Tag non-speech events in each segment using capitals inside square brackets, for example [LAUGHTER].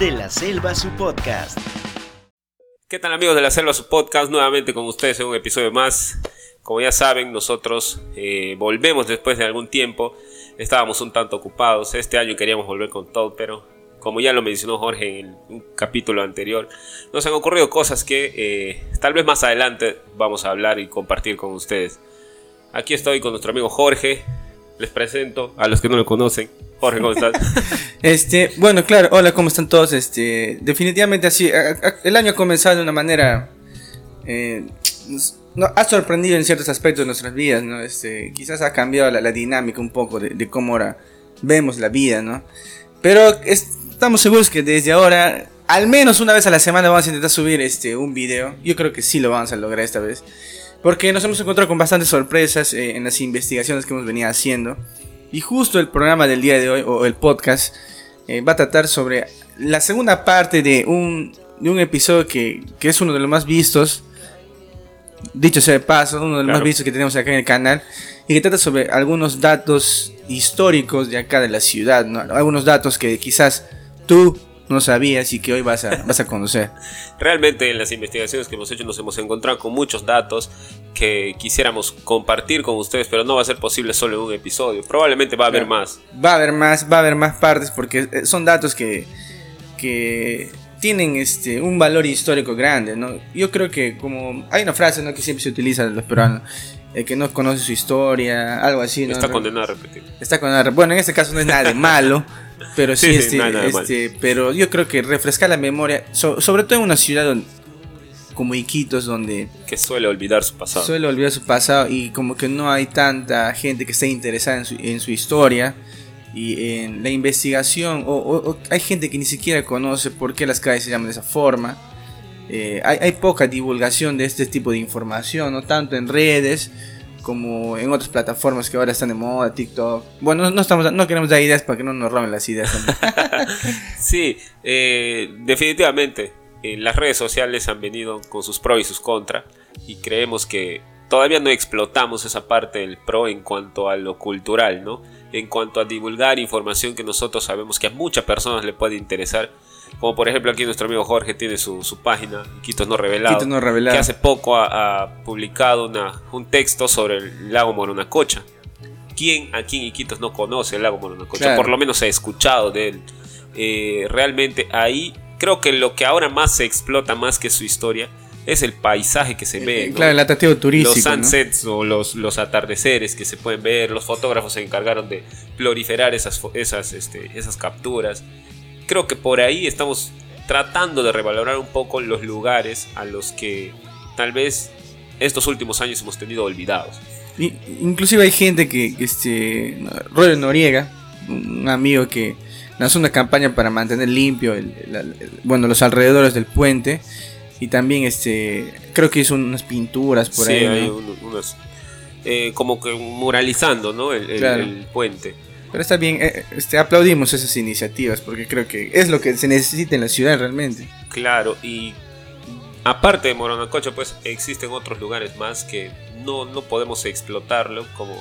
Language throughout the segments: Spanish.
de la Selva, su podcast. ¿Qué tal amigos de la Selva, su podcast? Nuevamente con ustedes en un episodio más. Como ya saben, nosotros eh, volvemos después de algún tiempo. Estábamos un tanto ocupados. Este año queríamos volver con todo, pero como ya lo mencionó Jorge en un capítulo anterior, nos han ocurrido cosas que eh, tal vez más adelante vamos a hablar y compartir con ustedes. Aquí estoy con nuestro amigo Jorge. Les presento a los que no lo conocen. Jorge, ¿cómo estás? [LAUGHS] este, bueno, claro, hola, ¿cómo están todos? Este, definitivamente así, el año ha comenzado de una manera, eh, ha sorprendido en ciertos aspectos de nuestras vidas, ¿no? Este, quizás ha cambiado la, dinámica un poco de, cómo ahora vemos la vida, ¿no? Pero estamos seguros que desde ahora, al menos una vez a la semana vamos a intentar subir este, un video. Yo creo que sí lo vamos a lograr esta vez. Porque nos hemos encontrado con bastantes sorpresas eh, en las investigaciones que hemos venido haciendo. Y justo el programa del día de hoy, o el podcast, eh, va a tratar sobre la segunda parte de un, de un episodio que, que, es uno de los más vistos. Dicho sea de paso, uno de los más vistos que tenemos acá en el canal. Y que trata sobre algunos datos históricos de acá de la ciudad. ¿no? Algunos datos que quizás tú no sabías y que hoy vas a, vas a conocer. [LAUGHS] Realmente en las investigaciones que hemos hecho nos hemos encontrado con muchos datos que quisiéramos compartir con ustedes, pero no va a ser posible solo en un episodio. Probablemente va a haber más. Va a haber más, va a haber más partes porque eh, son datos que, que tienen este, un valor histórico grande. ¿no? Yo creo que como hay una frase ¿no? que siempre se utiliza de los peruanos. El que no conoce su historia, algo así. ¿no? Está condenado a repetir. Está condenado Bueno, en este caso no es nada de malo. [LAUGHS] Pero sí, este, este, pero yo creo que refrescar la memoria, sobre todo en una ciudad como Iquitos, donde... Que suele olvidar su pasado. Suele olvidar su pasado y como que no hay tanta gente que esté interesada en su, en su historia y en la investigación, o, hay gente que ni siquiera conoce por qué las calles se llaman de esa forma. Eh, hay, hay, poca divulgación de este tipo de información, no tanto en redes como en otras plataformas que ahora están de moda, TikTok. Bueno, no, estamos, no queremos dar ideas para que no nos roben las ideas. [LAUGHS] sí, eh, definitivamente. Eh, las redes sociales han venido con sus pros y sus contras y creemos que todavía no explotamos esa parte del pro en cuanto a lo cultural, ¿no? En cuanto a divulgar información que nosotros sabemos que a muchas personas le puede interesar como por ejemplo aquí nuestro amigo Jorge tiene su, página, Quitos no revelado, no revelado, que hace poco ha, publicado una, un texto sobre el lago Moronacocha. ¿Quién aquí en Iquitos no conoce el lago Moronacocha? Por lo menos ha escuchado de él. Eh, realmente ahí creo que lo que ahora más se explota más que su historia es el paisaje que se eh, ve. Claro, el atractivo turístico. Los sunsets o los, los, atardeceres que se pueden ver. Los fotógrafos se encargaron de proliferar esas, esas, este, esas capturas creo que por ahí estamos tratando de revalorar un poco los lugares a los que tal vez estos últimos años hemos tenido olvidados. inclusive hay gente que, este, Roger Noriega, un amigo que lanzó una campaña para mantener limpio bueno, los alrededores del puente y también este creo que hizo unas pinturas por ahí. Hay unas, eh, como que muralizando ¿no? el puente. Pero está bien, eh, este, aplaudimos esas iniciativas porque creo que es lo que se necesita en la ciudad realmente. Claro, y aparte de Moronacocha, pues existen otros lugares más que no, no podemos explotarlo, como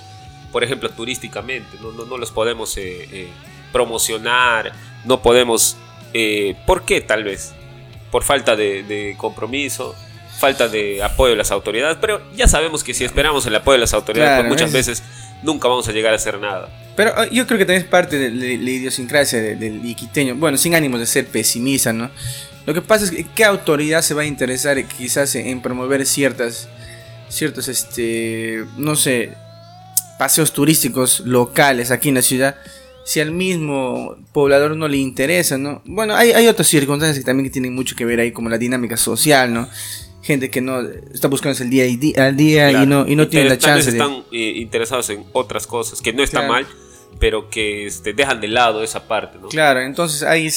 por ejemplo turísticamente, no, no, los podemos eh, eh, promocionar, no podemos... ¿Por qué tal vez? Por falta de, compromiso, falta de apoyo de las autoridades, pero ya sabemos que si esperamos el apoyo de las autoridades, pues muchas veces nunca vamos a llegar a hacer nada. Pero ah, yo creo que también es parte de, la idiosincrasia del iquiteño. Bueno, sin ánimos de ser pesimista, ¿no? Lo que pasa es que qué autoridad se va a interesar quizás en promover ciertas, ciertos, este, no sé, paseos turísticos locales aquí en la ciudad si al mismo poblador no le interesa, ¿no? Bueno, hay, hay otras circunstancias que también tienen mucho que ver ahí, como la dinámica social, ¿no? gente que no está buscando el día, y al día y no, y no tiene la chance. Están eh, interesados en otras cosas, que no está mal, pero que este, dejan de lado esa parte, ¿no? Claro, entonces ahí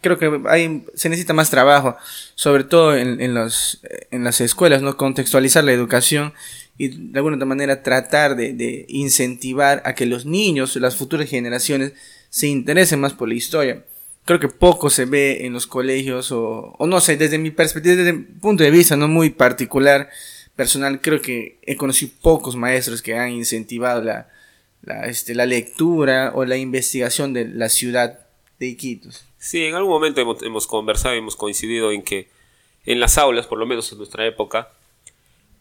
creo que ahí se necesita más trabajo, sobre todo en, en, los, en las escuelas, ¿no? Contextualizar la educación y de alguna manera tratar de, incentivar a que los niños, las futuras generaciones, se interesen más por la historia creo que poco se ve en los colegios o, o, no sé, desde mi perspectiva, desde mi punto de vista no muy particular, personal, creo que he conocido pocos maestros que han incentivado la, la, este, la lectura o la investigación de la ciudad de Iquitos. Sí, en algún momento hemos, hemos conversado hemos coincidido en que en las aulas, por lo menos en nuestra época,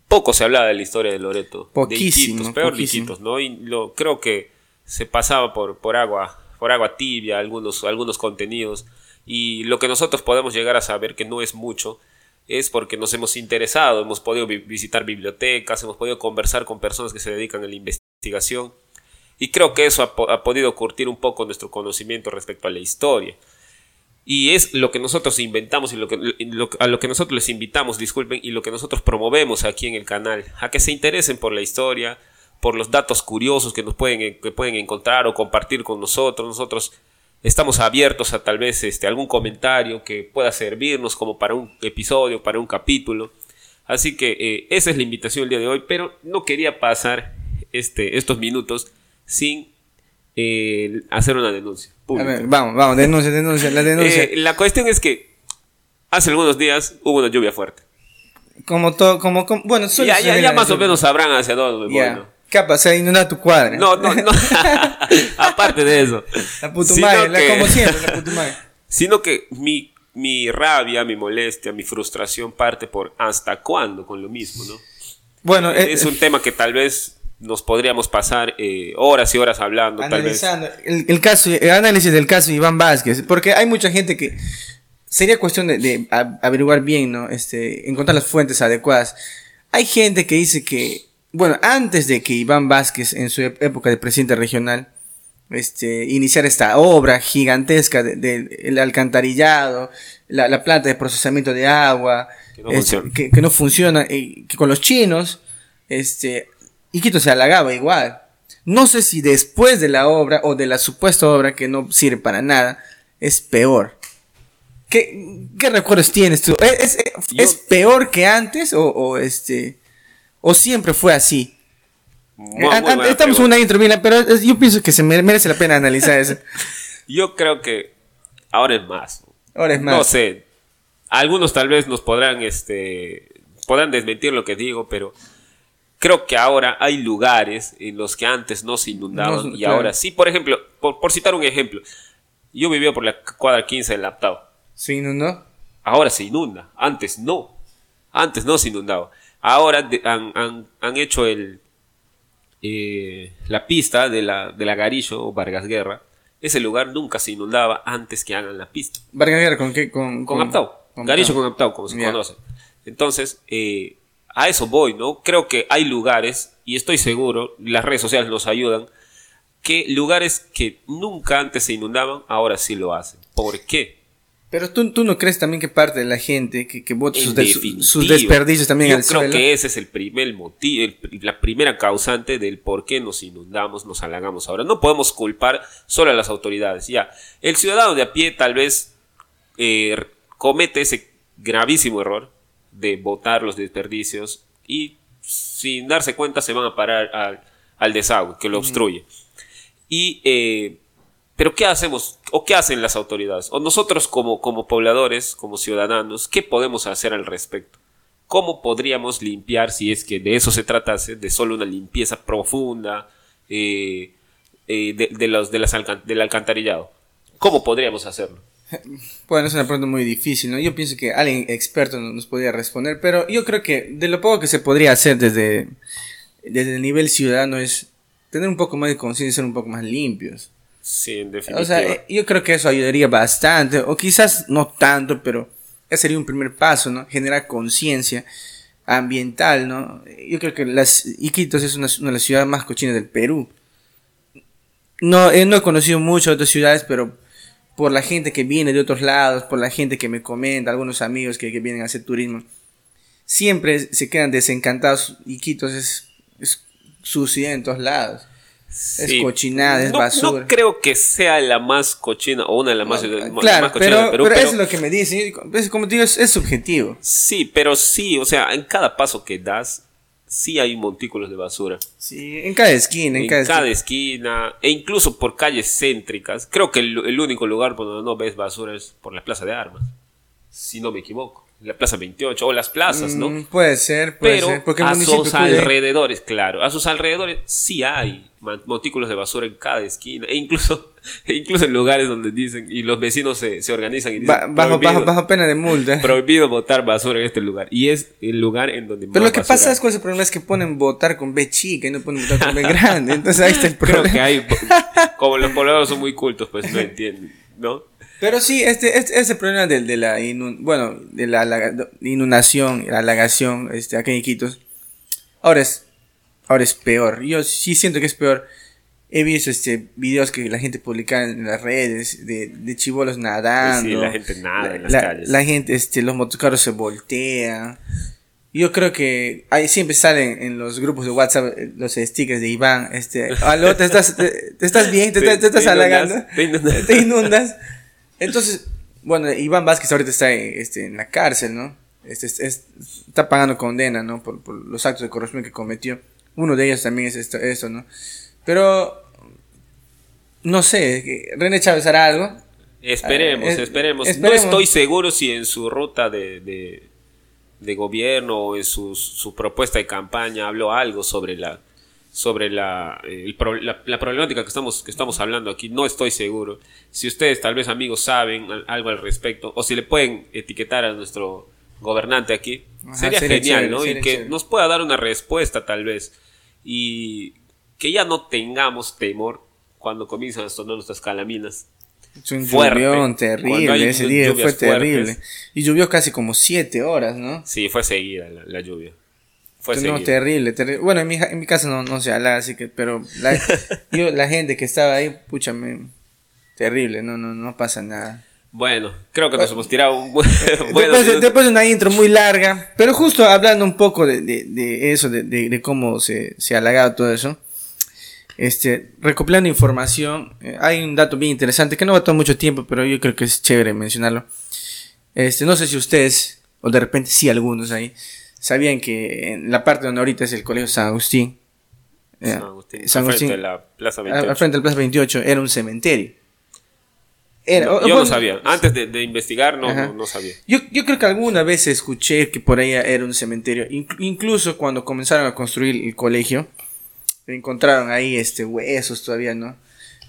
poco se hablaba de la historia de Loreto. Poquísimo, De Iquitos, peor poquísimo. Iquitos, ¿no? Y lo, creo que se pasaba por, por agua por agua tibia algunos, algunos contenidos y lo que nosotros podemos llegar a saber que no es mucho es porque nos hemos interesado, hemos podido vi- visitar bibliotecas, hemos podido conversar con personas que se dedican a la investigación y creo que eso ha, po- ha podido curtir un poco nuestro conocimiento respecto a la historia. Y es lo que nosotros inventamos y lo que, a lo que nosotros les invitamos, disculpen, y lo que nosotros promovemos aquí en el canal, a que se interesen por la historia, por los datos curiosos que nos pueden, que pueden encontrar o compartir con nosotros. Nosotros estamos abiertos a tal vez este, algún comentario que pueda servirnos como para un episodio, para un capítulo. Así que eh, esa es la invitación el día de hoy, pero no quería pasar este, estos minutos sin eh, hacer una denuncia. A pública. ver, vamos, vamos, denuncia, denuncia, la [LAUGHS] denuncia. Eh, la cuestión es que hace algunos días hubo una lluvia fuerte. como todo, como, como- bueno, Ya, ya, ya más o menos sabrán hacia dónde me Ya. voy, ¿no? ¿Qué pasa? Se inunda tu cuadra. No, no, no. [LAUGHS] [LAUGHS] Aparte de eso. La putumaje, Sino la, que- como siempre, la putumaje. Sino que mi, mi rabia, mi molestia, mi frustración parte por hasta cuándo con lo mismo, ¿no? Bueno, eh, es un tema que tal vez nos podríamos pasar eh, horas y horas hablando, tal vez. analizando el, el caso, el análisis del caso de Iván Vázquez, porque hay mucha gente que sería cuestión de, de a- averiguar bien, ¿no? Este, encontrar las fuentes adecuadas. Hay gente que dice que, bueno, antes de que Iván Vázquez, en su época de presidente regional, este, iniciar esta obra gigantesca del de, el alcantarillado, la, la planta de procesamiento de agua, Que no este, funciona. que, que no funciona, y que con los chinos, este, Iquitos se halagaba igual. No sé si después de la obra o de la supuesta obra que no sirve para nada, es peor. ¿Qué, qué recuerdos tienes tú? ¿Es, es- Yo- es peor que antes o, o este o siempre fue así? Muy- An- muy an- buena estamos en una intro, mira, pero yo pienso que se mere- merece la pena analizar eso. [LAUGHS] Yo creo que ahora es más. Ahora es más. No sé. Algunos tal vez nos podrán, este, podrán desmentir lo que digo, pero creo que ahora hay lugares en los que antes no se inundaban No, y claro. ahora sí. Por ejemplo, por, por citar un ejemplo, yo vivía por la cuadra 15 del Laptao. ¿no? no? Ahora se inunda. Antes no. Antes no se inundaba. Ahora de- han, han- han hecho el, eh, la pista de la, de la Garillo o Vargas Guerra. Ese lugar nunca se inundaba antes que hagan la pista. Vargas Guerra, ¿con qué? Con, Con Aptao. con Garillo Aptao. con Aptao, como se conoce. Entonces, eh, a eso voy, ¿no? Creo que hay lugares, y estoy seguro, las redes sociales nos ayudan, que lugares que nunca antes se inundaban, ahora sí lo hacen. ¿Por qué? Pero tú, tú no crees también que parte de la gente que, que vota sus, des- sus desperdicios también Yo al creo suelo? que ese es el primer motivo, el- la primera causante del por qué nos inundamos, nos halagamos ahora. No podemos culpar solo a las autoridades. Ya, el ciudadano de a pie tal vez eh, comete ese gravísimo error de botar los desperdicios y sin darse cuenta se van a parar al, al desagüe que lo obstruye. Y, eh, pero ¿qué hacemos? ¿O qué hacen las autoridades? O nosotros como, como pobladores, como ciudadanos, ¿qué podemos hacer al respecto? ¿Cómo podríamos limpiar, si es que de eso se tratase, de solo una limpieza profunda eh, eh, de, de los, de las alcan- del alcantarillado? ¿Cómo podríamos hacerlo? [LAUGHS] Bueno, es una pregunta muy difícil, ¿no? Yo pienso que alguien experto no- nos podría responder, pero yo creo que de lo poco que se podría hacer desde, desde el nivel ciudadano es tener un poco más de conciencia y ser un poco más limpios. Sí, en definitiva. O sea, yo creo que eso ayudaría bastante, o quizás no tanto, pero ese sería un primer paso, ¿no? Generar conciencia ambiental, ¿no? Yo creo que las Iquitos es una, una de las ciudades más cochinas del Perú. No, eh, no he conocido mucho otras ciudades, pero por la gente que viene de otros lados, por la gente que me comenta, algunos amigos que, que vienen a hacer turismo, siempre se quedan desencantados. Iquitos es, es suciedad en todos lados. Es cochinada, es No- basura. No creo que sea la más cochina o una de las más, Claro, más cochinas pero, del Perú, pero pero- eso es lo que me dicen. Es, como te digo, es, es subjetivo. Sí, pero sí, o sea, en cada paso que das, sí hay montículos de basura. Sí, en cada esquina, en, En cada, cada, esquina. esquina, e incluso por calles céntricas. Creo que el, el único lugar por donde no ves basura es por la Plaza de Armas. Si no me equivoco. La Plaza 28 o las plazas, ¿no? Mm, puede ser, puede Pero ser. Porque a sus alrededores, claro, a sus alrededores sí hay montículos de basura en cada esquina. E incluso [LAUGHS] Incluso en lugares donde dicen, y los vecinos se, se organizan y dicen, Ba- bajo, bajo, bajo pena de multa. [LAUGHS] prohibido botar basura en este lugar. Y es el lugar en donde Pero más lo que basura pasa es que el problema es que ponen votar con B chica y no ponen votar con B grande. Entonces ahí está el [LAUGHS] Creo problema. que hay, como los pobladores son muy cultos, pues no entienden, ¿no? Pero sí, este, este, ese problema de, de la inun- bueno, de la alaga- inundación, la alagación, este, acá en Iquitos, ahora es, ahora es peor. Yo sí siento que es peor. He visto este videos que la gente publica en las redes de, de chivolos nadando. Sí, la gente nada en las la, calles. la gente, este, los motocarros se voltean. Yo creo que ahí siempre salen en los grupos de WhatsApp eh, los stickers de Iván, este, aló, te estás, te, te estás bien, te, te- te estás halagando, te inundas. [LAUGHS] te inundas. Entonces, bueno, Iván Vázquez ahorita está este, en la cárcel, ¿no? Este, es- es- está pagando condena, ¿no? Por, por los actos de corrupción que cometió. Uno de ellos también es esto, esto ¿no? Pero, no sé, René Chávez hará algo. Esperemos, Ah, es- esperemos. esperemos. No estoy seguro si en su ruta de, de, de gobierno o en su, su propuesta de campaña habló algo sobre la sobre la, el la, la problemática que estamos, que estamos hablando aquí. No estoy seguro. Si ustedes, tal vez amigos, saben al- algo al respecto o si le pueden etiquetar a nuestro gobernante aquí, Ajá, sería, sería genial, chévere, ¿no? sería y que chévere. nos pueda dar una respuesta, tal vez. Y que ya no tengamos temor cuando comienzan a sonar nuestras calaminas. Es un Fuerte. lluvión terrible, ese día fue terrible. fuertes. Y llovió casi como siete horas, ¿no? Sí, fue seguida la, la lluvia. Fue no, seguida. terrible, terrible. Bueno, en mi, en mi casa no, no se habla, así que, pero la, [LAUGHS] yo, la gente que estaba ahí, pucha, me- terrible, no, no, no pasa nada. Bueno, creo que nos hemos tirado un buen. [LAUGHS] después, de, después de una intro muy larga, pero justo hablando un poco de, de, de eso, de cómo se, se ha halagado todo eso, este, recopilando información, eh, hay un dato bien interesante que no va a tomar mucho tiempo, pero yo creo que es chévere mencionarlo. Este, no sé si ustedes, o de repente sí algunos ahí, sabían que en la parte donde ahorita es el Colegio San Agustín, eh, San Agustín. San al frente Agustín, de la Plaza al- 28. al frente del Plaza 28, era un cementerio. Era- No, o- yo bueno, no sabía. Antes de, de investigar, no, no, no sabía. Yo, yo creo que alguna vez escuché que por ahí era un cementerio. Inc- incluso cuando comenzaron a construir el colegio, encontraron ahí este huesos todavía, ¿no?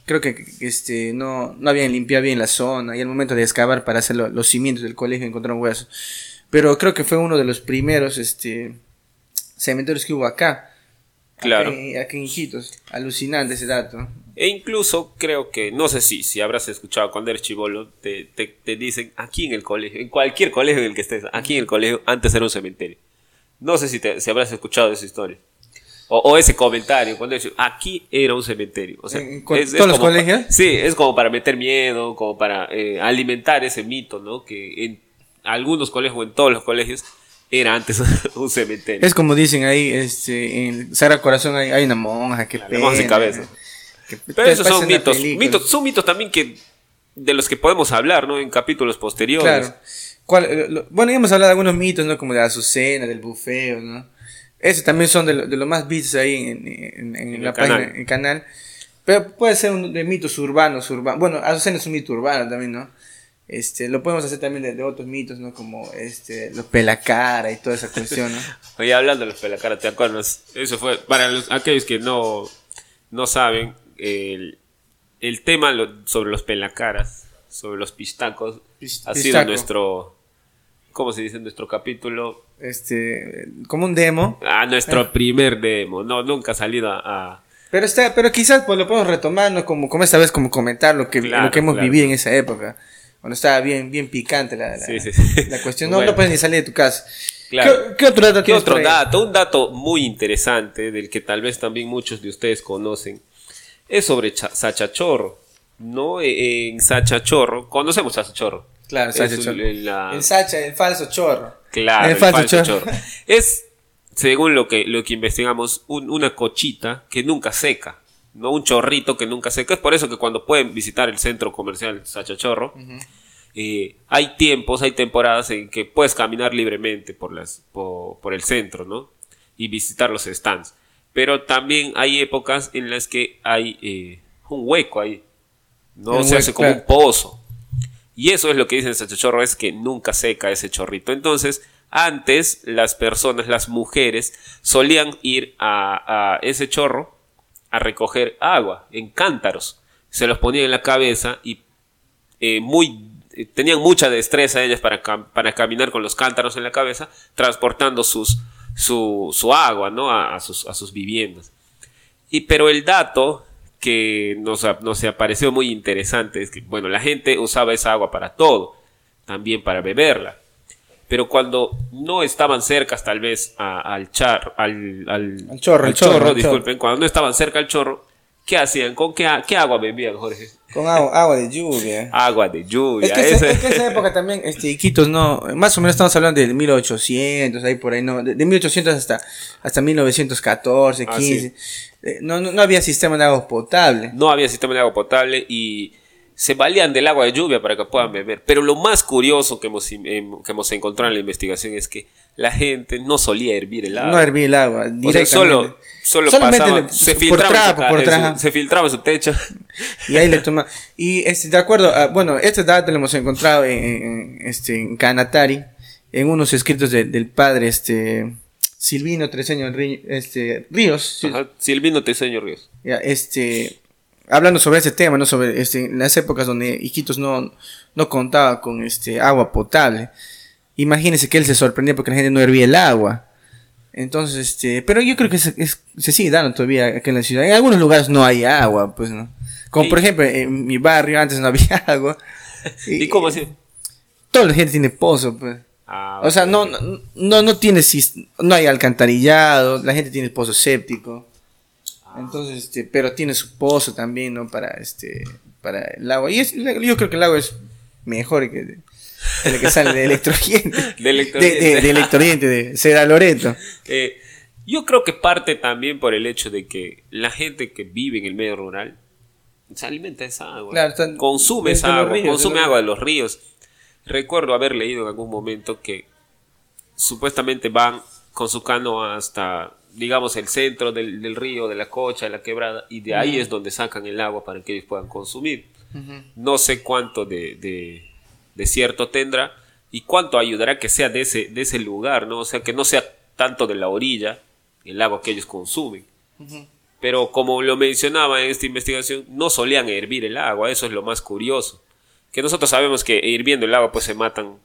Creo que este no, no habían limpiado bien la zona y al momento de excavar para hacer lo- los cimientos del colegio encontraron huesos. Pero creo que fue uno de los primeros este cementerios que hubo acá. Claro. Acá, en- Iquitos. Alucinante ese dato. E incluso creo que, no sé si, si habrás escuchado cuando eres chivolo, te, te, te dicen aquí en el colegio, en cualquier colegio en el que estés, aquí en el colegio, antes era un cementerio. No sé si, te, si habrás escuchado esa historia. O, o ese comentario, cuando dicen, aquí era un cementerio. O sea, ¿En cu- todos los como pa- colegios? sí, es como para meter miedo, como para eh, alimentar ese mito, ¿no? Que en algunos colegios o en todos los colegios era antes [LAUGHS] un cementerio. Es como dicen ahí, este, en Sagrado Corazón hay, hay una monja que La monja sin cabeza. Que Pero esos son mitos, mitos. Son mitos también que de los que podemos hablar, ¿no? En capítulos posteriores. Claro. ¿Cuál- eh, lo- bueno, ya hemos hablado de algunos mitos, ¿no? Como de la azucena, del bufeo, ¿no? Esos también son de, lo- de los más vistos ahí en, en- en En la el página, canal. en el canal. Pero puede ser un, de mitos urbanos, urbanos. Bueno, azucena es un mito urbano también, ¿no? Este, lo podemos hacer también de, de otros mitos, ¿no? Como este, los pelacara y toda esa cuestión, ¿no? [LAUGHS] Oye, hablando de los pelacaras, ¿te acuerdas? Eso fue, para los, aquellos que no, no saben, el, el tema lo- sobre los pelacaras, sobre los pistacos, Pis- ha sido pistaco. nuestro, ¿cómo se dice? Nuestro capítulo, Este, como un demo. ah, nuestro primer demo, no, nunca ha salido a... a- Pero está, pero quizás pues lo podemos retomar, ¿no? Como, como esta vez, como comentar lo que, Claro, lo que hemos claro. vivido en esa época. Cuando estaba bien, bien picante la, la, Sí, sí, sí. [LAUGHS] la cuestión. No, Bueno. no puedes ni salir de tu casa. Claro. ¿Qué, qué otro dato ¿Qué otro dato? Un dato muy interesante del que tal vez también muchos de ustedes conocen es sobre Cha- Sachachorro. ¿No? Eh, En Sachachorro, conocemos Sachachorro. Claro, Es Sacha un- Chorro. en la- El Sacha, el falso chorro. Claro, el el falso falso chorro. chorro. Es, según lo que, lo que investigamos, un- una cochita que nunca seca. ¿no? Un chorrito que nunca seca. Es por eso que cuando pueden visitar el centro comercial Sachachorro, eh, hay tiempos, hay temporadas en que puedes caminar libremente por, las, por, por el centro, ¿no? Y visitar los stands. Pero también hay épocas en las que hay eh, un hueco ahí. ¿no? Un Se hueco, hace como claro. un pozo. Y eso es lo que dicen Sachachorro, es que nunca seca ese chorrito. Entonces, antes las personas, las mujeres, solían ir a, ese chorro a recoger agua en cántaros. se los ponían en la cabeza y eh, muy eh, tenían mucha destreza ellas para, para caminar con los cántaros en la cabeza, transportando sus, su, su agua ¿no? a, a sus, a sus viviendas. Y, pero el dato que nos, nos pareció muy interesante es que, bueno, la gente usaba esa agua para todo, también para beberla. Pero cuando no estaban cercas tal vez a- al char, al, al, Al chorro, al chorro, disculpen, cuando no estaban cerca al chorro, ¿qué hacían? ¿Con qué, qué agua bebían, Jorge? Con agua, agua de lluvia. Agua de lluvia. Es que, ese- es que esa época también, este, Iquitos, no, más o menos estamos hablando de 1800, ahí por ahí, no, de, de 1800 hasta, hasta 1914, Ah, 15. Eh, no, no, no había sistema de agua potable. no había sistema de agua potable y se valían del agua de lluvia para que puedan beber. Pero lo más curioso que hemos, em, que hemos encontrado en la investigación es que la gente no solía hervir el agua. No hervía el agua, O sea, solo, solo Solamente pasaba, le- se filtraba, trapo, por en su- trapo. se filtraba su techo. Y ahí le toma. Y este, de acuerdo, a- bueno, este dato lo hemos encontrado en, en- este, en Canatari, en unos escritos de- del padre este, Silvino Treseño este, Ríos. Ajá, Silvino Teseño Ríos. ya, este, hablando sobre ese tema, ¿no? Sobre este, las épocas donde Iquitos no, no contaba con este, agua potable. Imagínense que él se sorprendía porque la gente no hervía el agua. Entonces, este, pero yo creo que se, es- se sigue dando todavía aquí en la ciudad. En algunos lugares no hay agua, pues, ¿no? Como Sí. por ejemplo, en mi barrio antes no [LAUGHS] había agua. [LAUGHS] ¿Y cómo así? Toda la gente tiene pozo, pues. Ah, O sea, ok. no, no, no, no tiene, no hay alcantarillado, la gente tiene pozo séptico. Entonces, este, pero tiene su pozo también, ¿no? Para, este, para el agua. Y es, yo creo que el agua es mejor que, lo que sale [LAUGHS] de electroliente. De. De, de- de Loreto. Eh, yo creo que parte también por el hecho de que la gente que vive en el medio rural se alimenta de esa agua. Claro, están- consume esa agua, ríos, consume agua de los ríos. Recuerdo haber leído en algún momento que supuestamente van con su cano hasta, digamos, el centro del, del río, de la cocha, de la quebrada, y de ahí es donde sacan el agua para que ellos puedan consumir. No sé cuánto de, de, de cierto tendrá y cuánto ayudará que sea de ese, de ese lugar, ¿no? O sea, que no sea tanto de la orilla el agua que ellos consumen. Pero como lo mencionaba en esta investigación, no solían hervir el agua, eso es lo más curioso. Que nosotros sabemos que hirviendo el agua pues se matan,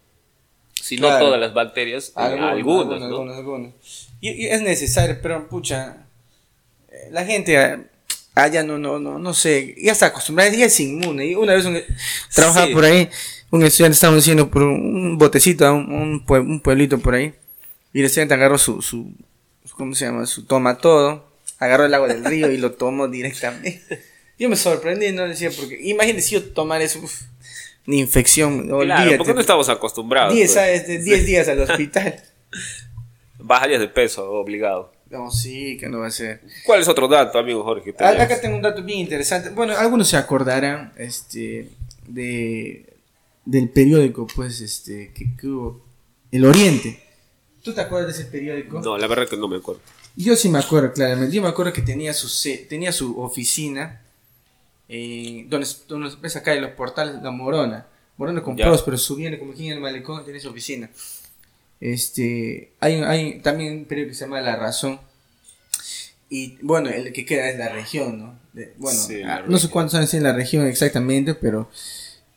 si no todas las bacterias, algunas, ¿no? algunas, algunas. Y, y es necesario, pero pucha, eh, la gente ah, allá no, no, no, no sé, ya está acostumbrada, ya es inmune. Y una vez un, trabajaba Sí. por ahí, un estudiante estaba haciendo por un, botecito a un, un, pue- un pueblito por ahí, y el estudiante agarró su, su, ¿cómo se llama? Su toma todo, agarró el agua del río y lo tomó directamente. [LAUGHS] Yo me sorprendí, no decía, porque imagínate si yo tomar eso, uf, una infección, Claro, olvídate. porque no estamos acostumbrados. 10 pues. 10 días al [LAUGHS] hospital. Bajarías de peso, obligado. No, sí, que no va a ser. ¿Cuál es otro dato, amigo Jorge? Acá tengo un dato bien interesante. Bueno, algunos se acordarán este, de, del periódico, pues, este, que, que hubo. El Oriente. ¿Tú te acuerdas de ese periódico? No, la verdad que no me acuerdo. Yo sí me acuerdo, claramente. Yo me acuerdo que tenía su, se- tenía su oficina. eh, donde, donde ves acá en los portales La Morona. Morona con Ya. Próspero, subiendo como quien en el malecón, tenía su oficina. Este, hay, hay también un periódico que se llama La Razón. Y bueno, el que queda es la región, ¿no? De- bueno, Sí, la ah, no sé cuántos años tiene la región exactamente, pero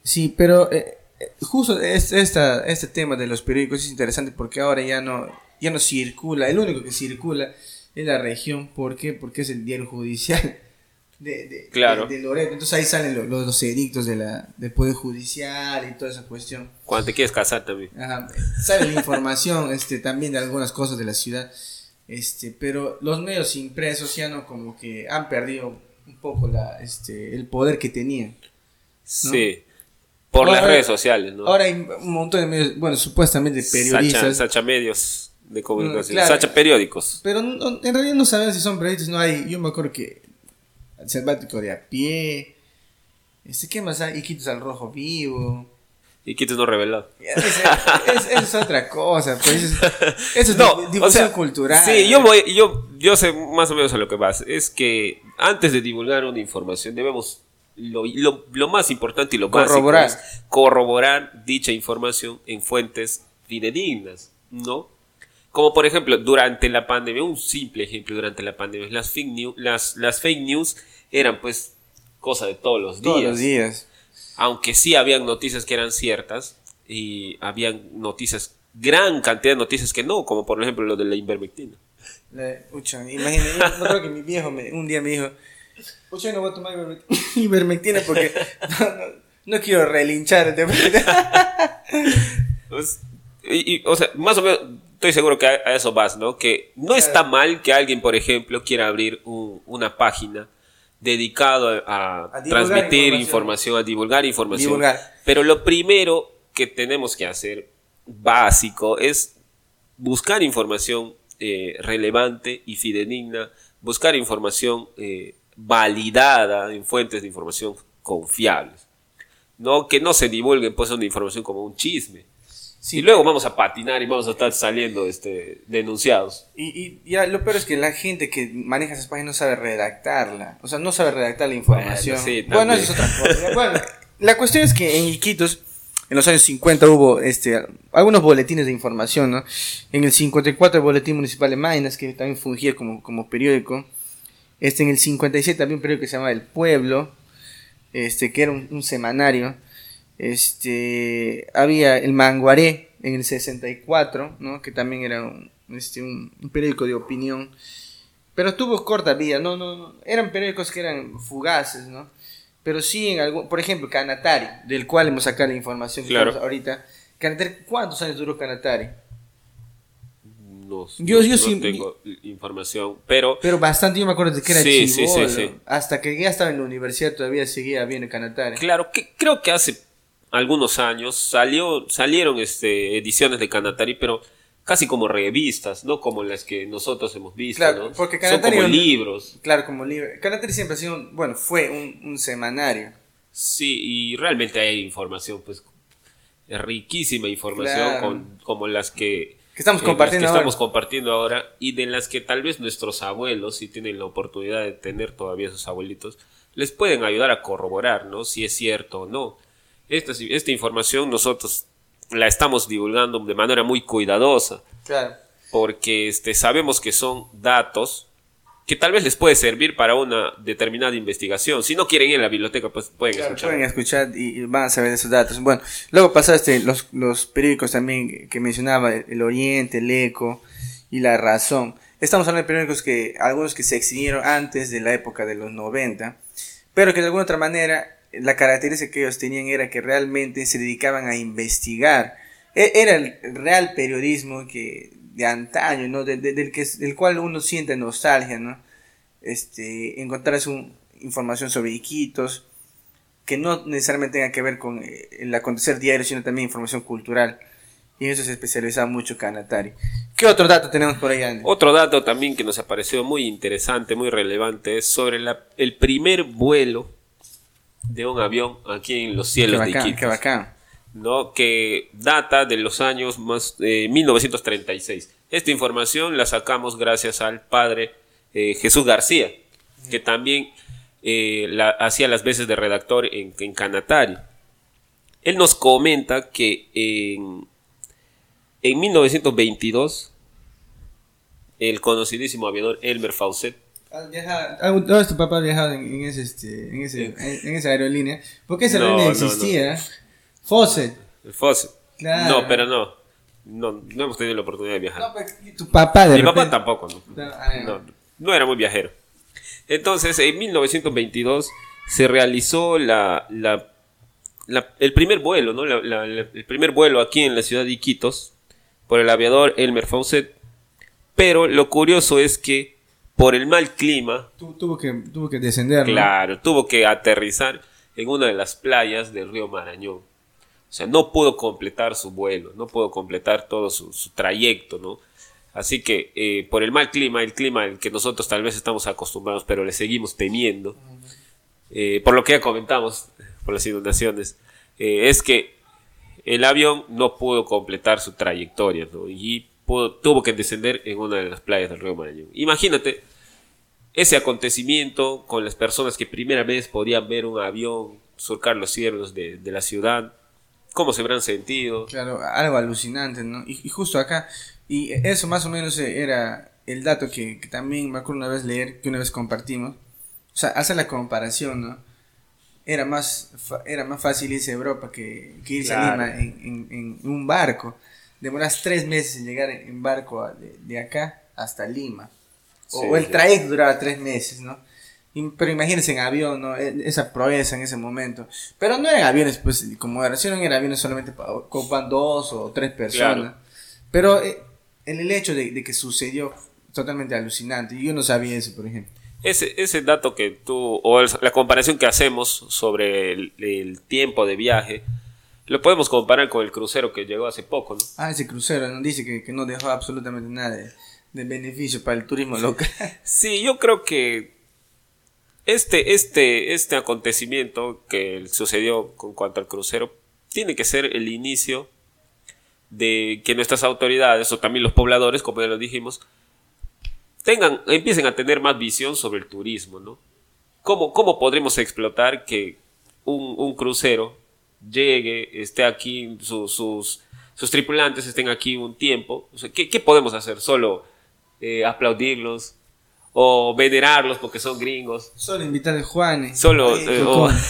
sí, pero eh, eh, justo es- esta, este tema de los periódicos es interesante porque ahora ya no, ya no circula, el único que circula es la región, ¿por qué? Porque es el diario judicial [LAUGHS] de, de, Claro. de- de Loreto, entonces ahí salen los, los, los edictos de la, del Poder Judicial y toda esa cuestión. Cuando te quieres casar también. Ajá, sale la información [LAUGHS] este, también de algunas cosas de la ciudad, este, pero los medios impresos ya no como que han perdido un poco la, este, el poder que tenían. Sí. Por las redes sociales, ¿no? Ahora hay un montón de medios, bueno, supuestamente periodistas, Sacha medios de comunicación. Mm, claro. Sacha periódicos. pero no- en realidad no sabemos si son periodistas, no hay, yo me acuerdo que el selvático de a pie, este, ¿qué más hay? Iquitos al rojo vivo. Y Quitos no revelado. Es, es- es- es otra cosa, pues eso es, [LAUGHS] eso es No, o difusión sea, cultural. Sí, yo voy, yo, yo sé más o menos a lo que vas. Es que antes de divulgar una información debemos lo, lo- lo más importante y lo Corroborar. básico es corroborar dicha información en fuentes fidedignas, ¿no? Como por ejemplo, durante la pandemia, un simple ejemplo durante la pandemia, las fake news, las, las fake news eran pues cosa de todos los Todos días. los días. Aunque sí habían noticias que eran ciertas y habían noticias, gran cantidad de noticias que no, como por ejemplo lo de la ivermectina. La- Pucha, imagínate, yo me acuerdo que mi viejo me- un día me dijo, pucha, yo no voy a tomar ivermec- [LAUGHS] ivermectina porque [LAUGHS] no, no, no quiero relinchar. de verdad". [LAUGHS] Pues, y, y, o sea, más o menos estoy seguro que a, a eso vas, ¿no? Que no está mal que alguien, por ejemplo, quiera abrir un- una página dedicado a, a A divulgar transmitir información. información. a divulgar información. Divulgar. Pero lo primero que tenemos que hacer, básico, es buscar información eh, relevante y fidedigna, buscar información eh, validada en fuentes de información confiables. No que no se divulguen pues una información como un chisme. Sí. Y luego vamos a patinar y vamos a estar saliendo este, denunciados. Y, y ya lo peor es que la gente que maneja esas páginas no sabe redactarla. O sea, no sabe redactar la información. Bueno, sí, Bueno, eso es otra cosa. Bueno, la cuestión es que en Iquitos, en los años 50 hubo este, algunos boletines de información, ¿no? En el 54 el Boletín Municipal de Mainas, que también fungía como, como periódico. Este, en el 57 había un periódico que se llamaba El Pueblo, este, que era un, un semanario. Este, había el Manguaré en el 64, ¿no? Que también era un, este, un, un periódico de opinión. Pero tuvo corta vida, no, no, no. Eran periódicos que eran fugaces, ¿no? Pero sí en algún, por ejemplo, Canatari, del cual hemos sacado la información que Claro. ahorita. Canatari, ¿cuántos años duró Canatari? No, Yo- yo no sí- tengo información, pero Pero bastante, yo me acuerdo de que era Sí, sí, chibolo. sí, sí. Hasta que ya estaba en la universidad todavía seguía viendo Canatari. claro, que creo que hace algunos años salió, salieron este, ediciones de Canatari, pero casi como revistas, no como las que nosotros hemos visto, Claro, ¿no? porque Son como un- libros. Claro, como libre. Canatari siempre ha sido, un- bueno, fue un, un semanario. Sí, y realmente hay información, pues, riquísima información, Claro. con, como las que, Que estamos compartiendo que ahora. estamos compartiendo ahora, y de las que tal vez nuestros abuelos, si tienen la oportunidad de tener todavía sus abuelitos, les pueden ayudar a corroborar, ¿no? Si es cierto o no. Esta, esta información nosotros la estamos divulgando de manera muy cuidadosa, Claro. porque este, sabemos que son datos que tal vez les puede servir para una determinada investigación. Si no quieren ir a la biblioteca, pues pueden Claro, escuchar. pueden escuchar y, y van a saber esos datos. Bueno, luego pasaste los, los periódicos también que mencionaba, El Oriente, El Eco y La Razón. Estamos hablando de periódicos que, algunos que se extinguieron antes de la época de los 90, pero que de alguna otra manera la característica que ellos tenían era que realmente se dedicaban a investigar. E- Era el real periodismo que de antaño, ¿no? De- de- del, que, del cual uno siente nostalgia, ¿no? Este, encontrar su información sobre Iquitos, que no necesariamente tenga que ver con eh, el acontecer diario, sino también información cultural. Y en eso se especializa mucho Canatari. ¿Qué otro dato tenemos por ahí, Andy? Otro dato también que nos ha parecido muy interesante, muy relevante, es sobre la- el primer vuelo de un avión aquí en los qué cielos de bacán, Iquitos. qué bacán. ¿No? que data de los años más eh, 1936. Esta información la sacamos gracias al padre eh, Jesús García, que también eh, la- hacía las veces de redactor en, en Canatari. Él nos comenta que en, en 1922 el conocidísimo aviador Elmer Faucet Ah, viaja- ah, ¿Dónde es tu papá viajaba en, en ese, este, en, ese, en, en esa aerolínea? Porque esa No, aerolínea no, no. Fawcett. Fawcett. Claro. No, pero no. no. No hemos tenido la oportunidad de viajar. No, tu papá de Mi papá tampoco, ¿no? No, No, era muy viajero. Entonces, en 1922 se realizó la, la- la- el primer vuelo, ¿no? La- el primer vuelo aquí en la ciudad de Iquitos por el aviador Elmer Faucet. Pero lo curioso es que por el mal clima, Tu- tuvo, que, tuvo que descender. claro, tuvo que aterrizar en una de las playas del río Marañón. O sea, no pudo completar su vuelo, no pudo completar todo su, su trayecto, ¿no? Así que eh, por el mal clima, el clima al que nosotros tal vez estamos acostumbrados, pero le seguimos temiendo, eh, por lo que ya comentamos, por las inundaciones, eh, es que el avión no pudo completar su trayectoria ¿no? y tuvo que descender en una de las playas del río Marañón. Imagínate ese acontecimiento con las personas que primera vez podían ver un avión surcar los cielos de, de la ciudad, cómo se habrán sentido. Claro, algo alucinante, ¿no? Y, y justo acá, y eso más o menos era el dato que, que también me acuerdo una vez leer, que una vez compartimos. O sea, hace la comparación, ¿no? era más, era más fácil irse a Europa que, que irse Claro. a Lima en, en- en un barco. Demoras tres meses en llegar en, barco de, de acá hasta Lima. O, Sí, o el sí. trayecto duraba tres meses, ¿no? Pero imagínense en avión, ¿no? E- Esa proeza en ese momento. Pero no eran aviones, pues, como era, si eran aviones solamente ocupan dos o tres personas. Claro. Pero eh, el, hecho de, de que sucedió totalmente alucinante. Yo no sabía eso, por ejemplo. Ese, ese dato que tú, o el- la comparación que hacemos sobre el, el tiempo de viaje, lo podemos comparar con el crucero que llegó hace poco, ¿no? Ah, ese crucero nos dice que, que no dejó absolutamente nada de, de beneficio para el turismo [LAUGHS] local. Sí, yo creo que este, este, este acontecimiento que sucedió con cuanto al crucero tiene que ser el inicio de que nuestras autoridades o también los pobladores, como ya lo dijimos, tengan, empiecen a tener más visión sobre el turismo, ¿no? ¿Cómo, cómo podremos explotar que un, un crucero llegue, esté aquí, su- sus, sus tripulantes estén aquí un tiempo? O sea, ¿qué, qué podemos hacer? ¿Solo eh, aplaudirlos? ¿O venerarlos porque son gringos? Solo invitar a Juan. Solo, eh, Cocón. [LAUGHS]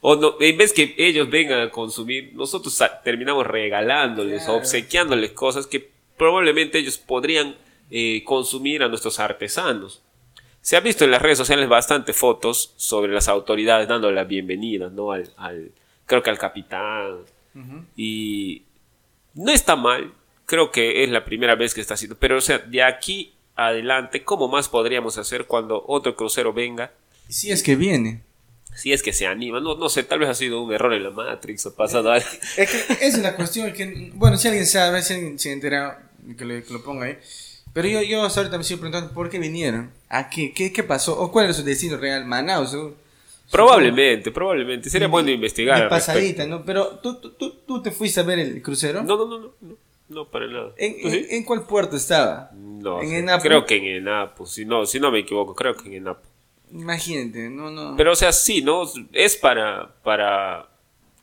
O no, en vez que ellos vengan a consumir, nosotros terminamos regalándoles Claro. o obsequiándoles cosas que probablemente ellos podrían eh, consumir a nuestros artesanos. Se ha visto en las redes sociales bastante fotos sobre las autoridades dando la bienvenida, ¿no? Al, al- creo que al capitán. Y no está mal, creo que es la primera vez que está haciendo, pero o sea, de aquí adelante, ¿cómo más podríamos hacer cuando otro crucero venga? Si es que viene. Si es que se anima, no, no sé, tal vez ha sido un error en la Matrix o pasado algo. Es que es una cuestión que, bueno, si alguien sabe, si alguien se entera, que, le- que lo ponga ahí. Pero yo, yo ahorita me sigo preguntando por qué vinieron, a qué, qué, qué pasó, o cuál era su destino real, Manaus. Probablemente, probablemente. Sería bueno investigar. Pasadita. ¿no? Pero ¿tú, tú, tú, tú te fuiste a ver el crucero. No, no, no, no, no, para nada. ¿En, ¿Tú sí? en, en cuál puerto estaba? No, en Enapo. creo que en Enapo, si no, si no me equivoco, creo que en Enapo. Imagínate, no, no. Pero o sea, sí, ¿no? Es para, para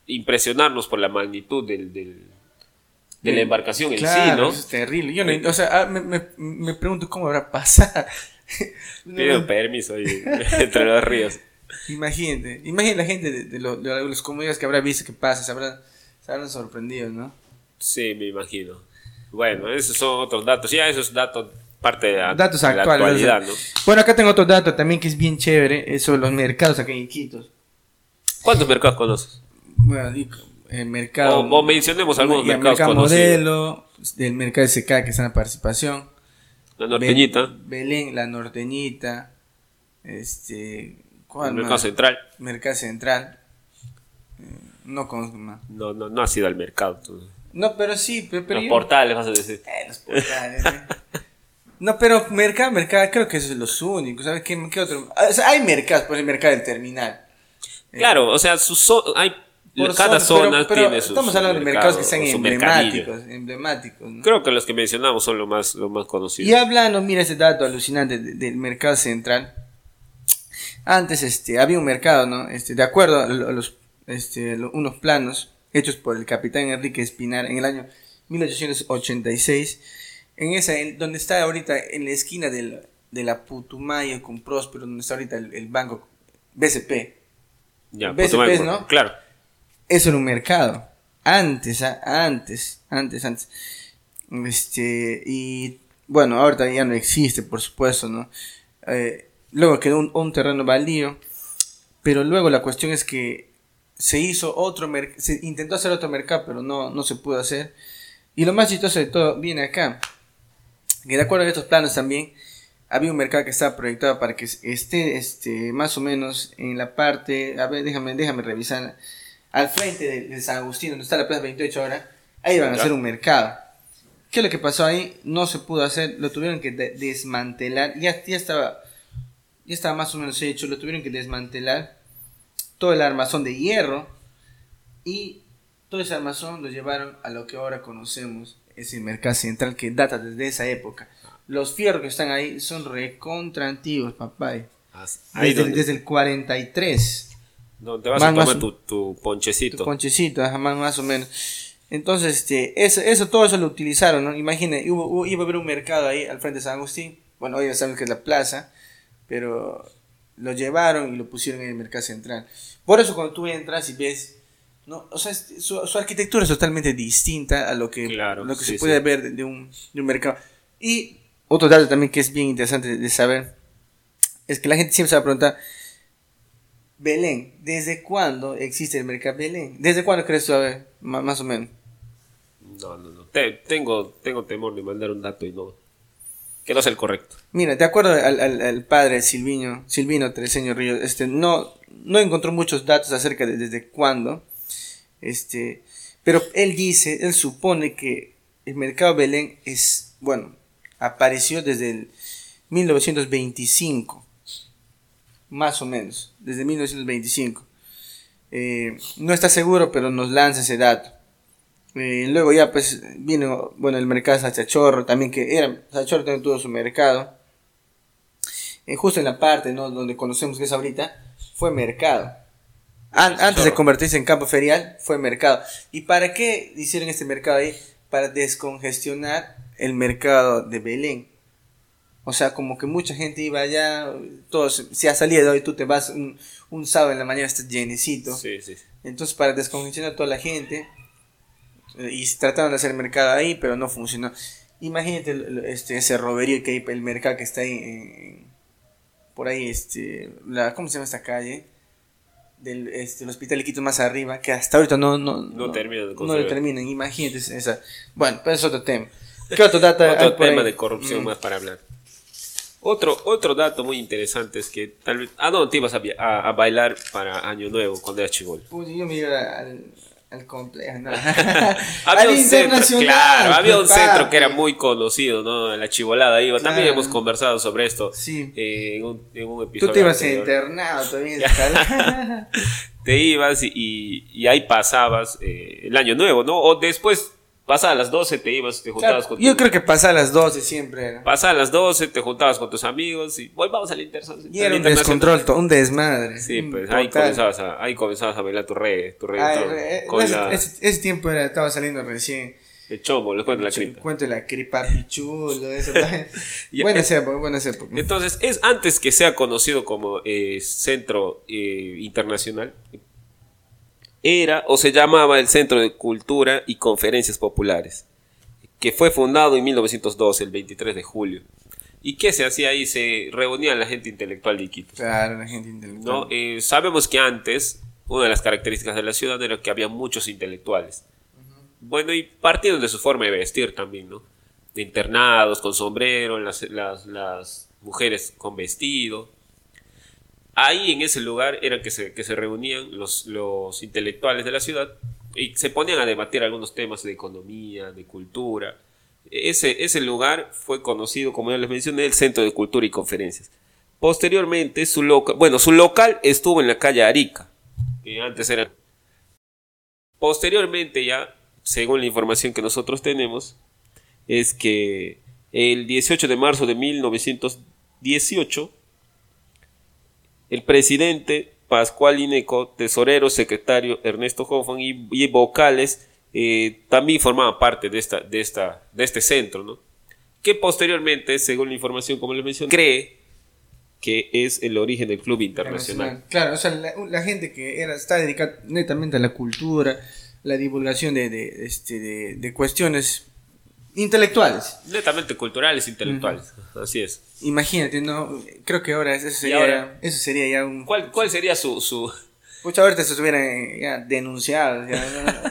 impresionarnos por la magnitud del, del- de la embarcación en Claro, sí, ¿no? eso es terrible. Yo no, o sea, ah, me, me, me pregunto cómo habrá pasado. [LAUGHS] No, Pido permiso [LAUGHS] entre los ríos. Imagínate, imagínate la gente de, de, lo- de los comunidades que habrá visto que pasa, se habrán, se habrán sorprendido, ¿no? Sí, me imagino. Bueno, esos son otros datos. Ya esos datos, parte de la, Datos de la actualidad, ¿no? Bueno, acá tengo otro dato también que es bien chévere, es sobre los mercados acá en Iquitos. ¿Cuántos mercados conoces? Bueno, el mercado... O, o mencionemos algunos el mercados mercado conocidos. modelo, del mercado SK que está en la participación. La norteñita, Be- Belén, la norteñita. Este. ¿Cuál el más? mercado central. Mercado Central. Eh, No conozco más. No, no, no has ido al mercado. tú. No, pero sí, pero. pero Los yo- portales, vas a decir. Eh, los portales, eh. No, pero mercado, mercado, creo que esos son los únicos. ¿Sabes qué, qué otro? Ah, o sea, hay mercados, por el mercado del terminal. Claro, o sea, su zo- hay, Por cada pero- zona pero tiene sus Estamos hablando de mercados, que mercadillo. emblemáticos. Emblemáticos, ¿no? Creo que los que mencionamos son los más, los más conocidos. Y hablando, mira ese dato alucinante de- del mercado central. Antes este, había un mercado, ¿no? Este, de acuerdo a lo- los, este, lo- unos planos hechos por el capitán Enrique Espinar en el año 1886. En esa, en- donde está ahorita en la esquina del, de la Putumayo con Próspero, donde está ahorita el, el banco BCP. Ya, Putumayo, ¿no? Claro. Eso era un mercado. Antes, antes, antes, antes. Este, y bueno, ahorita ya no existe, por supuesto, ¿no? Eh, luego quedó un, un terreno baldío, pero luego la cuestión es que se hizo otro mercado, se intentó hacer otro mercado, pero no, no se pudo hacer. Y lo más chistoso de todo viene acá, que de acuerdo a estos planos también, había un mercado que estaba proyectado para que esté este, más o menos en la parte, a ver, déjame, déjame revisar, al frente de, de San Agustín, donde está la plaza 28 horas, ahí iban a hacer un mercado. ¿Qué es lo que pasó ahí? No se pudo hacer, lo tuvieron que de- desmantelar, ya, ya estaba ya estaba más o menos hecho, lo tuvieron que desmantelar, todo el armazón de hierro, y todo ese armazón lo llevaron a lo que ahora conocemos, ese mercado central que data desde esa época. Los fierros que están ahí son recontra antiguos, papá. Ahí Desde, donde, desde el 43. donde vas a tomar tu, tu ponchecito. Tu ponchecito, ajá, más, más o menos. Entonces, este, eso, eso, todo eso lo utilizaron, ¿no? Imagina, hubo, hubo- iba a haber un mercado ahí al frente de San Agustín. Bueno, hoy ya sabemos que es la plaza, pero lo llevaron y lo pusieron en el mercado central. Por eso cuando tú entras y ves, no, o sea, su, su arquitectura es totalmente distinta a lo que, Claro, lo que sí, se puede sí. ver de, de un, de un mercado. Y otro dato también que es bien interesante de, de saber es que la gente siempre se va a preguntar, Belén, ¿desde cuándo existe el mercado Belén? ¿Desde cuándo crees tú, a ver, ma- más o menos? No, no, no. Te- tengo, tengo temor de mandar un dato y no. Que no es el correcto. Mira, de acuerdo al, padre Silvino, Silvino Treseño Ríos, este, no, no encontró muchos datos acerca de desde cuándo, este, pero él dice, él supone que el mercado Belén es, bueno, apareció desde el 1925, más o menos, desde 1925. Eh, no está seguro, pero nos lanza ese dato. Eh, luego ya pues vino, bueno, el mercado de Sachachorro también, que era, Sachachorro también tuvo su mercado. Eh, justo en la parte, ¿no? Donde conocemos que es ahorita, fue mercado. An- antes de convertirse en campo ferial, fue mercado. ¿Y para qué hicieron este mercado ahí? Para descongestionar el mercado de Belén. O sea, como que mucha gente iba allá, todos, si ha salido hoy, tú te vas un, un sábado en la mañana, estás llenecito. Sí, sí. Entonces, para descongestionar a toda la gente, y trataron de hacer mercado ahí, pero no funcionó. Imagínate este, ese roberío que hay, el mercado que está ahí, en- por ahí, este, la, ¿cómo se llama esta calle? Del este, el hospital Iquitos más arriba, que hasta ahorita no, no, No terminan de no construir. lo terminan. Imagínate esa. Bueno, pero es otro tema. ¿Qué otro dato hay Otro tema de corrupción Mm. más para hablar. Otro, otro dato muy interesante es que tal vez... Ah, no, te ibas a, a- a bailar para Año Nuevo cuando eras chivolo. Uy, yo me iba al, al complejo, ¿no? [LAUGHS] [LAUGHS] Había un centro, claro, había un centro que era muy conocido, ¿no? La chivolada iba. También hemos conversado sobre esto Sí. eh, en, un, en un episodio. Tú te ibas anterior. internado escala. Te ibas y, [LAUGHS] y- y ahí pasabas eh, el Año Nuevo, ¿no? O después, pasadas las 12, te ibas, te juntabas Claro, con yo tu- creo que pasaba a las 12 siempre era. Pasadas las 12, te juntabas con tus amigos y hoy vamos al internacional. Y era un descontrol, un desmadre. Sí, un pues ahí comenzabas, a, ahí comenzabas a bailar tu reggae, tu reggaetón. re- con ese, la, ese- ese tiempo era, estaba saliendo recién. el chombo, les cuento la El cripta. Cuento de la cripa pichulo, eso. [LAUGHS] Buenas eh, épocas, buenas épocas. Entonces, es antes que sea conocido como eh, Centro eh, Internacional, era o se llamaba el Centro de Cultura y Conferencias Populares, que fue fundado en 1912, el 23 de julio. ¿Y qué se hacía ahí? Se reunía la gente intelectual de Iquitos. Claro, la gente intelectual. ¿no? Eh, sabemos que antes, una de las características de la ciudad era que había muchos intelectuales. Bueno, y partiendo de su forma de vestir también, ¿no? De internados, con sombrero, las, las, las mujeres con vestido. Ahí en ese lugar era que se, que se reunían los, los intelectuales de la ciudad y se ponían a debatir algunos temas de economía, de cultura. Ese, ese lugar fue conocido, como ya les mencioné, el Centro de Cultura y Conferencias. Posteriormente, su local, bueno, su local estuvo en la calle Arica, que antes era. Posteriormente, ya, según la información que nosotros tenemos, es que el 18 de marzo de 1918, el presidente Pascual Ineco, tesorero, secretario Ernesto Hoffman y, vocales eh, también formaban parte de, esta, de, este centro, ¿no? Que posteriormente, según la información, como les mencioné, cree que es el origen del club internacional. Claro, o sea, la, gente que era, está dedicada netamente a la cultura, la divulgación de, de, este, de cuestiones intelectuales. Netamente culturales, intelectuales. Así es. Imagínate, ¿no? Creo que ahora eso sería, ahora? eso sería ya un... ¿Cuál, cuál sería su, su, Muchas ahorita se estuvieran ya denunciados. ya,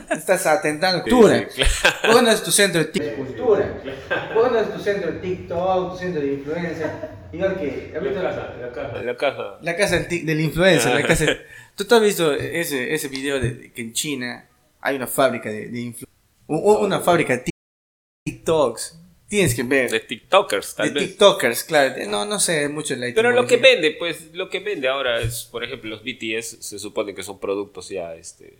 ¿no? [LAUGHS] Estás atentando cultura. Sí, sí, ¿Vos no es tu centro de TikTok? Cultura. ¿Vos no es tu centro de TikTok, tu centro de influencia? Igual que... la caja. La caja. La casa del, tic- del influencer, la casa... [LAUGHS] ¿Tú, tú has visto ese, ese video de, de que en China hay una fábrica de, de influ- u- u- Una fábrica de TikToks. Tienes que ver. De TikTokers, tal de vez. TikTokers, claro. No, no sé mucho la Pero lo que vende, pues, lo que vende ahora es, por ejemplo, los BTS se supone que son productos ya, este,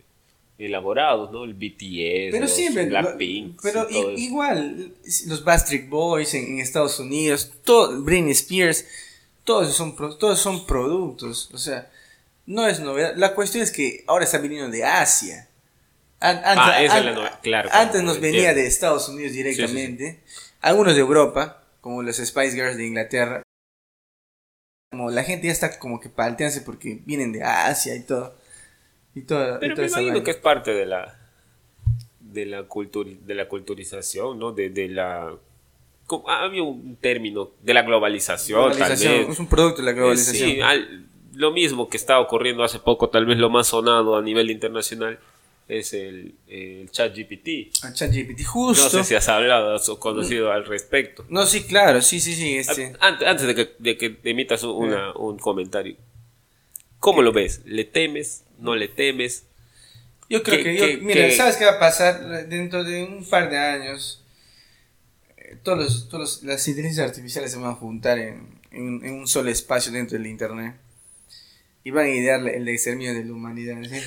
elaborados, ¿no? El BTS, Pero los siempre, Blackpink, pero y igual, los Backstreet Boys en, en Estados Unidos, todo, Britney Spears, todos son, todos son productos, o sea, no es novedad. La cuestión es que ahora está viniendo de Asia. An- antes, Ah, esa la an- claro, Antes nos venía de Estados Unidos directamente, algunos de Europa, como los Spice Girls de Inglaterra, como la gente ya está como que palteándose porque vienen de Asia y todo. Y todo Pero me imagino que es parte de la de la de la culturización, ¿no? De, de la como- ah, había un término de la globalización, Globalización, tal vez. Es un producto de la globalización. Sí, al- lo mismo que está ocurriendo hace poco, tal vez lo más sonado a nivel internacional es el, el chat GPT. A ChatGPT, No justo. sé si has hablado o conocido al respecto. No, sí, claro, sí, sí, sí. Este. Antes, antes de que, de que emitas un, una- un comentario, ¿cómo lo ves? ¿Le temes? ¿No le temes? Yo creo ¿Qué- que, qué- yo, mira? ¿sabes qué va a pasar? Dentro de un par de años, eh, todos las inteligencias artificiales se van a juntar en, en- en un solo espacio dentro del Internet. Y van a idear el exterminio de la humanidad. ¿sí? [LAUGHS]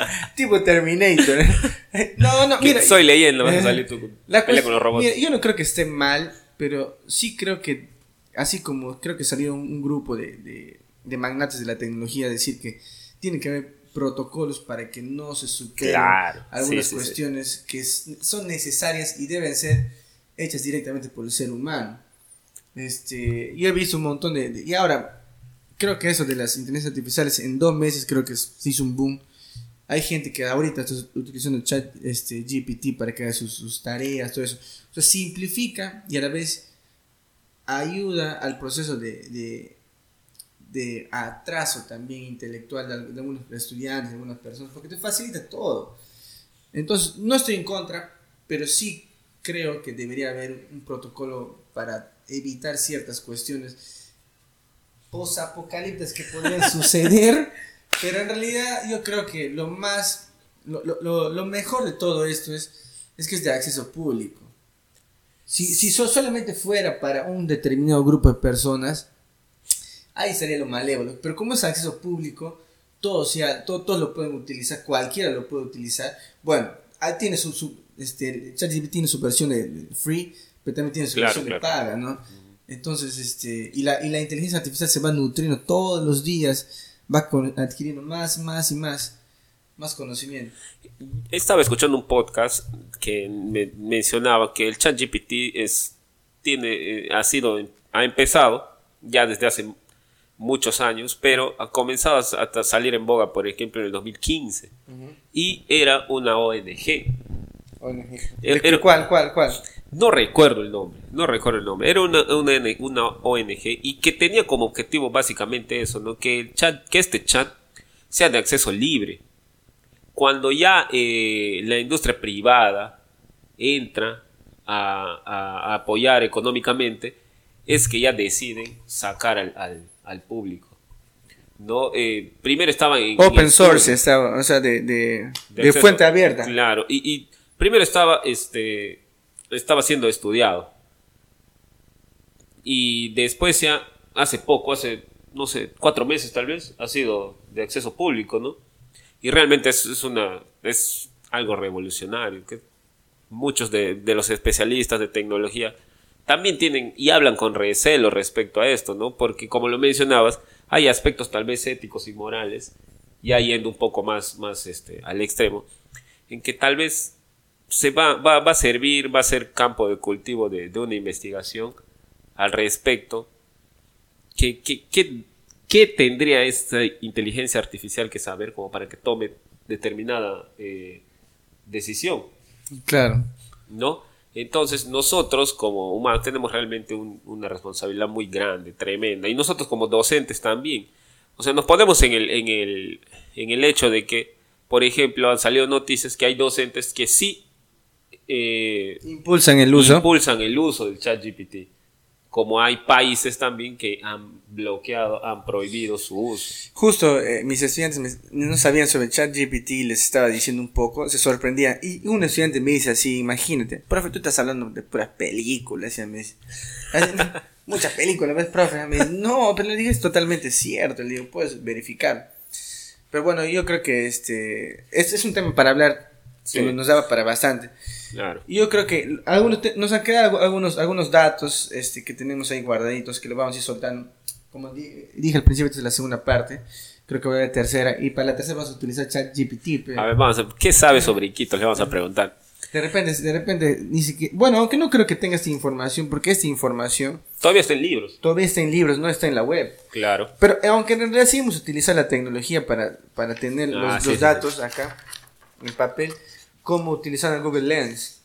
[LAUGHS] tipo Terminator. [LAUGHS] no, no, mira. Soy leyendo, vas a eh, salir tú La cuest- con los robots. mira, yo no creo que esté mal, pero sí creo que, así como creo que salió un, grupo de, de, de magnates de la tecnología a decir que tiene que haber protocolos para que no se superen Claro, algunas sí, sí, sí. cuestiones que son necesarias y deben ser hechas directamente por el ser humano. Este, yo he visto un montón de, de- y ahora creo que eso de las inteligencias artificiales en dos meses creo que se hizo un boom. Hay gente que ahorita está utilizando el chat este, GPT para que haga sus, tareas, todo eso. O sea, simplifica y a la vez ayuda al proceso de, de, de atraso también intelectual de, de algunos estudiantes, de algunas personas, porque te facilita todo. Entonces, no estoy en contra, pero sí creo que debería haber un protocolo para evitar ciertas cuestiones posapocalípticas que podrían [LAUGHS] suceder, pero en realidad yo creo que lo más, lo, lo- lo- mejor de todo esto es, es que es de acceso público. Si, si so- solamente fuera para un determinado grupo de personas, ahí sería lo malévolo. Pero como es acceso público, todos, ya, to- todos lo pueden utilizar, cualquiera lo puede utilizar. Bueno, ahí tiene su, su este, tiene su versión de de free, pero también tiene su Claro, versión de claro. paga, ¿no? Entonces, este, y la, y la inteligencia artificial se va nutriendo todos los días, va con- adquiriendo más, más y más, más conocimiento. Estaba escuchando un podcast que me mencionaba que el chat GPT es, tiene, eh, ha sido, ha empezado ya desde hace muchos años, pero ha comenzado a, salir en boga, por ejemplo, en el 2015. Y era una ONG. ¿De Era- ¿Cuál, cuál, cuál? No recuerdo el nombre, no recuerdo el nombre. Era una, una, una ONG y que tenía como objetivo básicamente eso, ¿no? Que el chat, que este chat sea de acceso libre. Cuando ya eh, la industria privada entra a, a- a apoyar económicamente, es que ya deciden sacar al, al- al público. ¿no? Eh, primero estaban en, en Open source estaba, o sea, de, de, De fuente abierta. Claro, y, y primero estaba, este, estaba siendo estudiado. Y después ya, hace poco, hace, no sé, cuatro meses tal vez, ha sido de acceso público, ¿no? Y realmente es, es una, es algo revolucionario, que muchos de, de los especialistas de tecnología también tienen y hablan con recelo respecto a esto, ¿no? Porque como lo mencionabas, hay aspectos tal vez éticos y morales, ya yendo un poco más, más este, al extremo, en que tal vez se va, va, va a servir, va a ser campo de cultivo de, de una investigación al respecto. ¿Qué, qué, qué, qué tendría esta inteligencia artificial que saber como para que tome determinada eh, decisión? Claro. ¿no? Entonces nosotros como humanos tenemos realmente un- una responsabilidad muy grande, tremenda, y nosotros como docentes también. O sea, nos ponemos en el, en el, en el hecho de que, por ejemplo, han salido noticias que hay docentes que sí eh, Impulsan el uso. impulsan el uso del chat GPT. Como hay países también que han bloqueado, han prohibido su uso. Justo eh, mis estudiantes me- no sabían sobre ChatGPT, les estaba diciendo un poco, se sorprendían. Y un estudiante me dice así, imagínate, profe, tú estás hablando de puras películas, ya me dice. Así, "No, Muchas películas, ¿ves, profe? Me dice, no, pero le dije, es totalmente cierto, le digo, puedes verificar. Pero bueno, yo creo que este, este es un tema para hablar, que Sí. nos daba para bastante. Claro. Y Yo creo que algunos te- nos han quedado algunos, algunos datos este, que tenemos ahí guardaditos que lo vamos a ir soltando. Como di- dije al principio, esta es la segunda parte. Creo que voy a la tercera. Y para la tercera vamos a utilizar ChatGPT. pero- A ver, vamos a ¿qué sabe sobre Iquitos? Le vamos a preguntar. De repente, de repente, ni siquiera. Bueno, aunque no creo que tenga esta información, porque esta información Todavía está en libros. todavía está en libros, no está en la web. Clalar Pero eh, aunque en realidad sí hemos utilizado la tecnología para, para tener Ah, los, sí, los sí, datos acá en papel, como utilizar el Google Lens.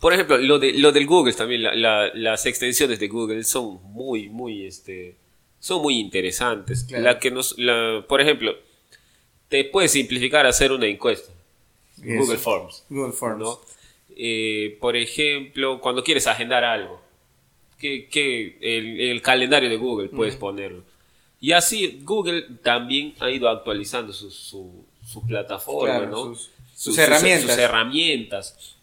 Por ejemplo, lo, de, lo del Google también, la- la- las extensiones de Google son muy, muy, este, son muy interesantes. Claro. La que nos, la- por ejemplo, te puede simplificar hacer una encuesta. Google Forms. Google Forms. ¿no? Eh, por ejemplo, cuando quieres agendar algo, que, que el, el calendario de Google puedes ponerlo. Y así Google también ha ido actualizando su, su, su plataforma, Claro, ¿no? sus- sus herramientas. sus herramientas.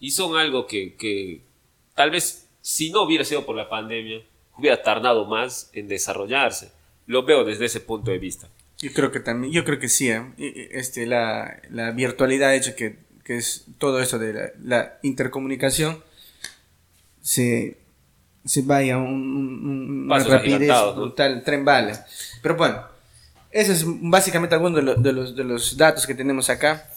Y son algo que, que tal vez si no hubiera sido por la pandemia, hubiera tardado más en desarrollarse. Lo veo desde ese punto de vista. Yo creo que también, yo creo que sí, ¿eh? Este, la, la virtualidad ha hecho que, que es todo eso de la, la intercomunicación se, se vaya a un, un- un- una Pasos rapidez agigantados, ¿no? brutal, tren bala. Pero bueno, eso es básicamente algunos de, lo- de los, de los datos que tenemos acá.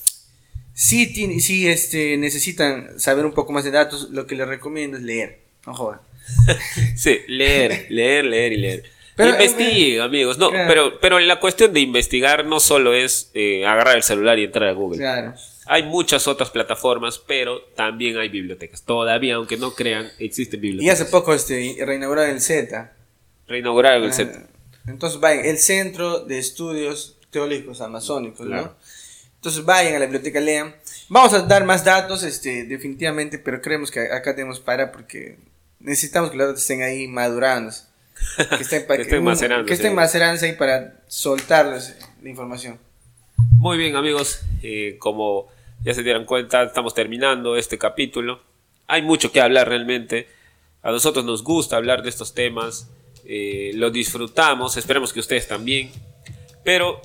Si, tiene- si este, necesitan saber un poco más de datos, lo que les recomiendo es leer. No jodan. [LAUGHS] Sí, leer, leer, leer y leer. Pero, Investiguen, eh, amigos. No, claro. pero, pero la cuestión de investigar no solo es eh, agarrar el celular y entrar a Google. Claro. Hay muchas otras plataformas, pero también hay bibliotecas. Todavía, aunque no crean, existen Y bibliotecas. hace poco este, reinauguraron el Z. Reinauguraron el Ah, set. Entonces vayan, el Centro de Estudios Teóricos Amazónicos, Claro. ¿no? Entonces vayan a la biblioteca, lean. Vamos a dar más datos, este, definitivamente, pero creemos que acá tenemos para porque necesitamos que los datos estén ahí madurando. Que [LAUGHS] estén, Que estén macerando, que estén sí. macerándose ahí para soltarles la información. Muy bien, amigos. eh, como ya se dieron cuenta, estamos terminando este capítulo. Hay mucho que hablar realmente. A nosotros nos gusta hablar de estos temas. eh, lo disfrutamos. Esperemos que ustedes también. Pero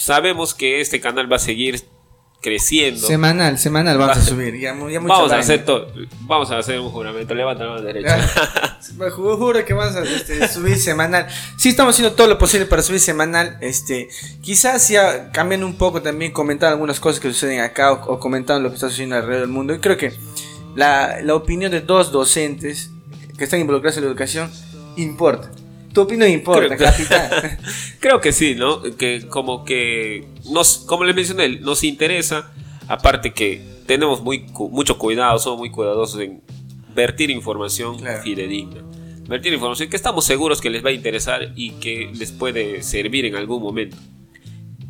sabemos que este canal va a seguir creciendo. Semanal, semanal vamos a subir. Ya, ya Vamos a, hacer vamos a hacer un juramento. Levanta la mano derecha. [LAUGHS] Juro que vamos a este, subir semanal. Sí, estamos haciendo todo lo posible para subir semanal. Este, quizás ya cambiando un poco también, comentar algunas cosas que suceden acá o, o comentando lo que está sucediendo alrededor del mundo. Y creo que la, la opinión de dos docentes que están involucrados en la educación importa. Tu opinión importa, Creo capitán. [LAUGHS] Creo que sí, ¿no? Que como que nos, como les mencioné, nos interesa, aparte que tenemos muy, mucho cuidado, somos muy cuidadosos en vertir información Claro. fidedigna. Vertir información que estamos seguros que les va a interesar y que les puede servir en algún momento.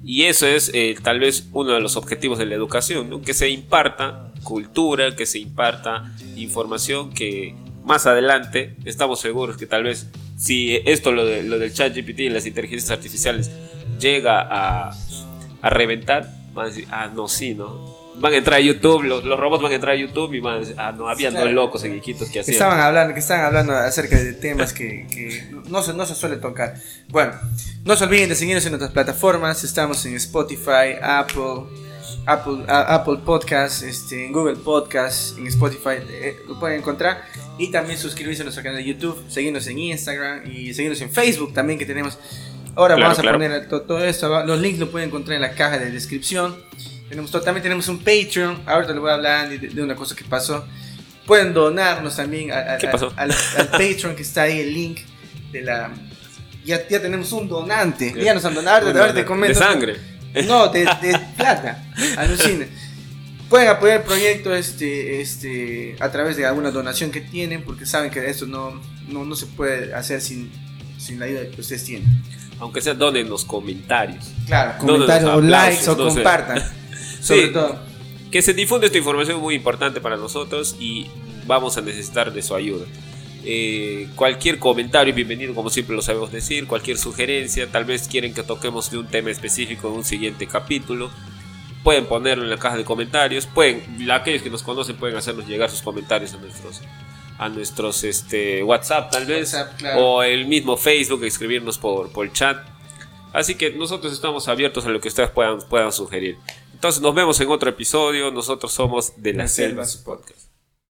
Y eso es eh, tal vez uno de los objetivos de la educación, ¿no? que se imparta cultura, que se imparta información que más adelante estamos seguros que tal vez si esto lo, de, lo del chat GPT y las inteligencias artificiales llega a, a reventar, van a decir, ah, no, sí, ¿no? Van a entrar a YouTube, los, los robots van a entrar a YouTube y van a decir, ah, no, había dos Claro. locos en Iquitos que que hacían. estaban hablando, que estaban hablando acerca de temas que, que no, se, no se suele tocar. Bueno, no se olviden de seguirnos en nuestras plataformas. Estamos en Spotify, Apple, Apple, a- Apple Podcasts, este, en Google Podcasts, en Spotify, eh, lo pueden encontrar. Y también suscribirse a nuestro canal de YouTube, seguirnos en Instagram y seguirnos en Facebook también que tenemos. Ahora Claro, vamos a claro. poner to- todo esto, los links lo pueden encontrar en la caja de descripción. Tenemos, también tenemos un Patreon, ahorita les voy a hablar de, de una cosa que pasó. Pueden donarnos también a- a- al, al [LAUGHS] Patreon que está ahí, el link de la... Ya, ya tenemos un donante, ya nos han donado, te de sangre. No, de, de plata, alucina. Pueden apoyar el proyecto este, este, a través de alguna donación que tienen, porque saben que esto no, no, no se puede hacer sin, sin la ayuda que ustedes tienen. Aunque sea, donen los comentarios. Claro, comentarios o likes o no compartan. [LAUGHS] Sobre Sí. todo. Que se difunde esta información es muy importante para nosotros y vamos a necesitar de su ayuda. Eh, cualquier comentario es bienvenido, como siempre lo sabemos decir. Cualquier sugerencia, tal vez quieren que toquemos de un tema específico en un siguiente capítulo. Pueden ponerlo en la caja de comentarios. Pueden, aquellos que nos conocen pueden hacernos llegar sus comentarios a nuestros, a nuestros este, WhatsApp, tal vez, WhatsApp, claro. o el mismo Facebook, escribirnos por, por chat. Así que nosotros estamos abiertos a lo que ustedes puedan, puedan sugerir. Entonces nos vemos en otro episodio. Nosotros somos de la, La Selva Selva, Podcast.